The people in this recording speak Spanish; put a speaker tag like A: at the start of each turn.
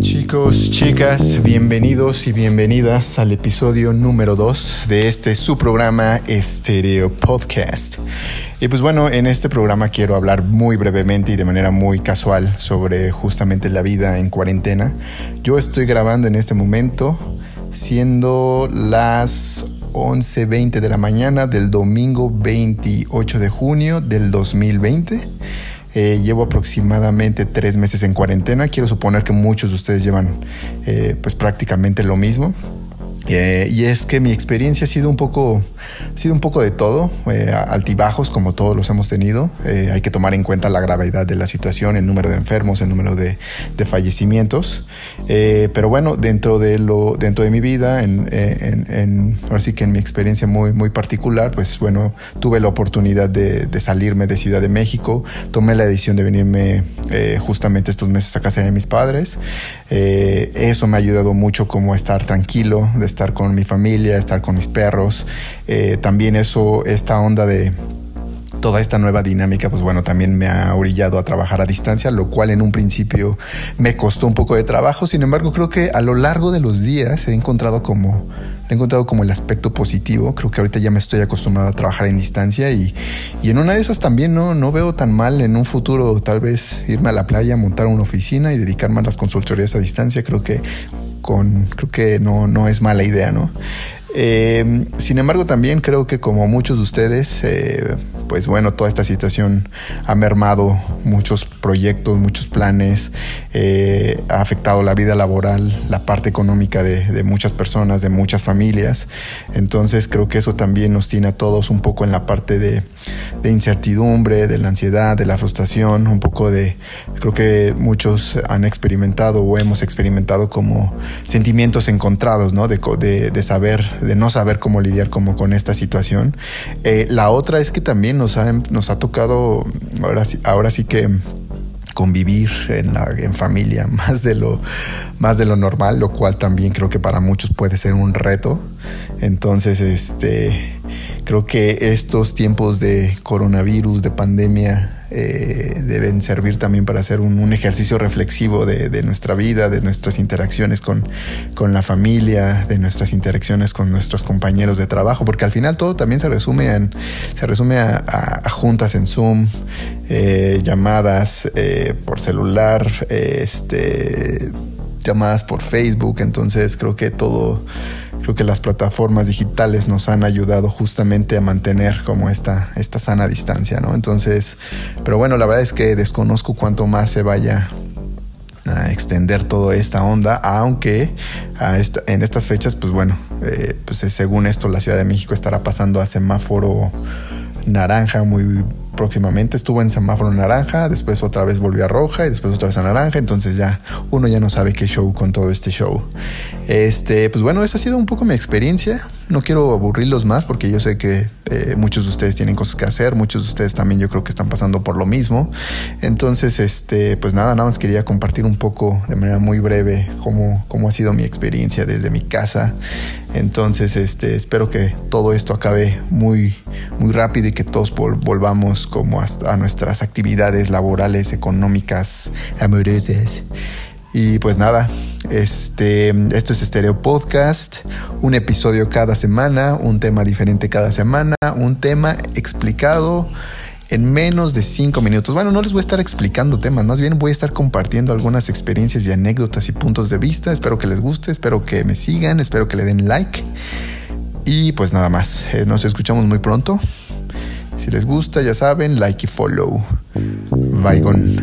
A: Chicos, chicas, bienvenidos y bienvenidas al episodio número 2 de este su programa Stereo Podcast. Y pues bueno, en este programa quiero hablar muy brevemente y de manera muy casual sobre justamente la vida en cuarentena. Yo estoy grabando en este momento siendo las 11.20 de la mañana del domingo 28 de junio del 2020. Eh, llevo aproximadamente tres meses en cuarentena. Quiero suponer que muchos de ustedes llevan eh, pues prácticamente lo mismo. Eh, y es que mi experiencia ha sido un poco, ha sido un poco de todo, eh, altibajos como todos los hemos tenido. Eh, hay que tomar en cuenta la gravedad de la situación, el número de enfermos, el número de, de fallecimientos. pero bueno, dentro de lo, dentro de mi vida, en, en, en, ahora sí que en mi experiencia muy, muy particular, pues bueno, tuve la oportunidad de, de salirme de Ciudad de México, tomé la decisión de venirme justamente estos meses a casa de mis padres. eso me ha ayudado mucho como a estar tranquilo, de estar con mi familia, estar con mis perros. Eh, también eso, esta onda de toda esta nueva dinámica, pues bueno, también me ha orillado a trabajar a distancia, lo cual en un principio me costó un poco de trabajo. Sin embargo, creo que a lo largo de los días he encontrado como, he encontrado como el aspecto positivo. Creo que ahorita ya me estoy acostumbrado a trabajar en distancia y, y en una de esas también no, no veo tan mal en un futuro tal vez irme a la playa, montar una oficina y dedicarme a las consultorías a distancia. Creo que con, creo que no, no es mala idea, ¿no? Eh, sin embargo, también creo que como muchos de ustedes, eh, pues bueno, toda esta situación ha mermado muchos proyectos, muchos planes, eh, ha afectado la vida laboral, la parte económica de, muchas personas, de muchas familias. Entonces creo que eso también nos tiene a todos un poco en la parte de, incertidumbre, de la ansiedad, de la frustración, un poco de, creo que muchos han experimentado o hemos experimentado como sentimientos encontrados, ¿no? De, de saber de no saber cómo lidiar como con esta situación. Eh, la otra es que también nos ha, nos ha tocado, ahora sí, ahora sí que convivir en, la, en familia más de lo más de lo normal, lo cual también creo que para muchos puede ser un reto. Entonces, este creo que estos tiempos de coronavirus, de pandemia, eh, deben servir también para hacer un, ejercicio reflexivo de, nuestra vida, de nuestras interacciones con, con, la familia, de nuestras interacciones con nuestros compañeros de trabajo, porque al final todo también se resume, en, se resume a juntas en Zoom, eh, llamadas eh, por celular, este, llamadas por Facebook, entonces creo que todo que las plataformas digitales nos han ayudado justamente a mantener como esta, esta sana distancia, ¿no? Entonces, pero bueno, la verdad es que desconozco cuánto más se vaya a extender toda esta onda, aunque en estas fechas, pues bueno, eh, pues según esto la Ciudad de México estará pasando a semáforo naranja muy próximamente estuvo en semáforo naranja, después otra vez volvió a roja y después otra vez a naranja, entonces ya uno ya no sabe qué show con todo este show. Este, pues bueno, esa ha sido un poco mi experiencia. No quiero aburrirlos más porque yo sé que eh, muchos de ustedes tienen cosas que hacer, muchos de ustedes también yo creo que están pasando por lo mismo. Entonces, este, pues nada, nada más quería compartir un poco de manera muy breve cómo, cómo ha sido mi experiencia desde mi casa. Entonces, este, espero que todo esto acabe muy, muy rápido y que todos volvamos como a nuestras actividades laborales, económicas, amorosas. Y pues nada, este, esto es Stereo Podcast, un episodio cada semana, un tema diferente cada semana, un tema explicado en menos de cinco minutos. Bueno, no les voy a estar explicando temas, más bien voy a estar compartiendo algunas experiencias y anécdotas y puntos de vista. Espero que les guste, espero que me sigan, espero que le den like. Y pues nada más, eh, nos escuchamos muy pronto. Si les gusta, ya saben, like y follow. Bye, gone.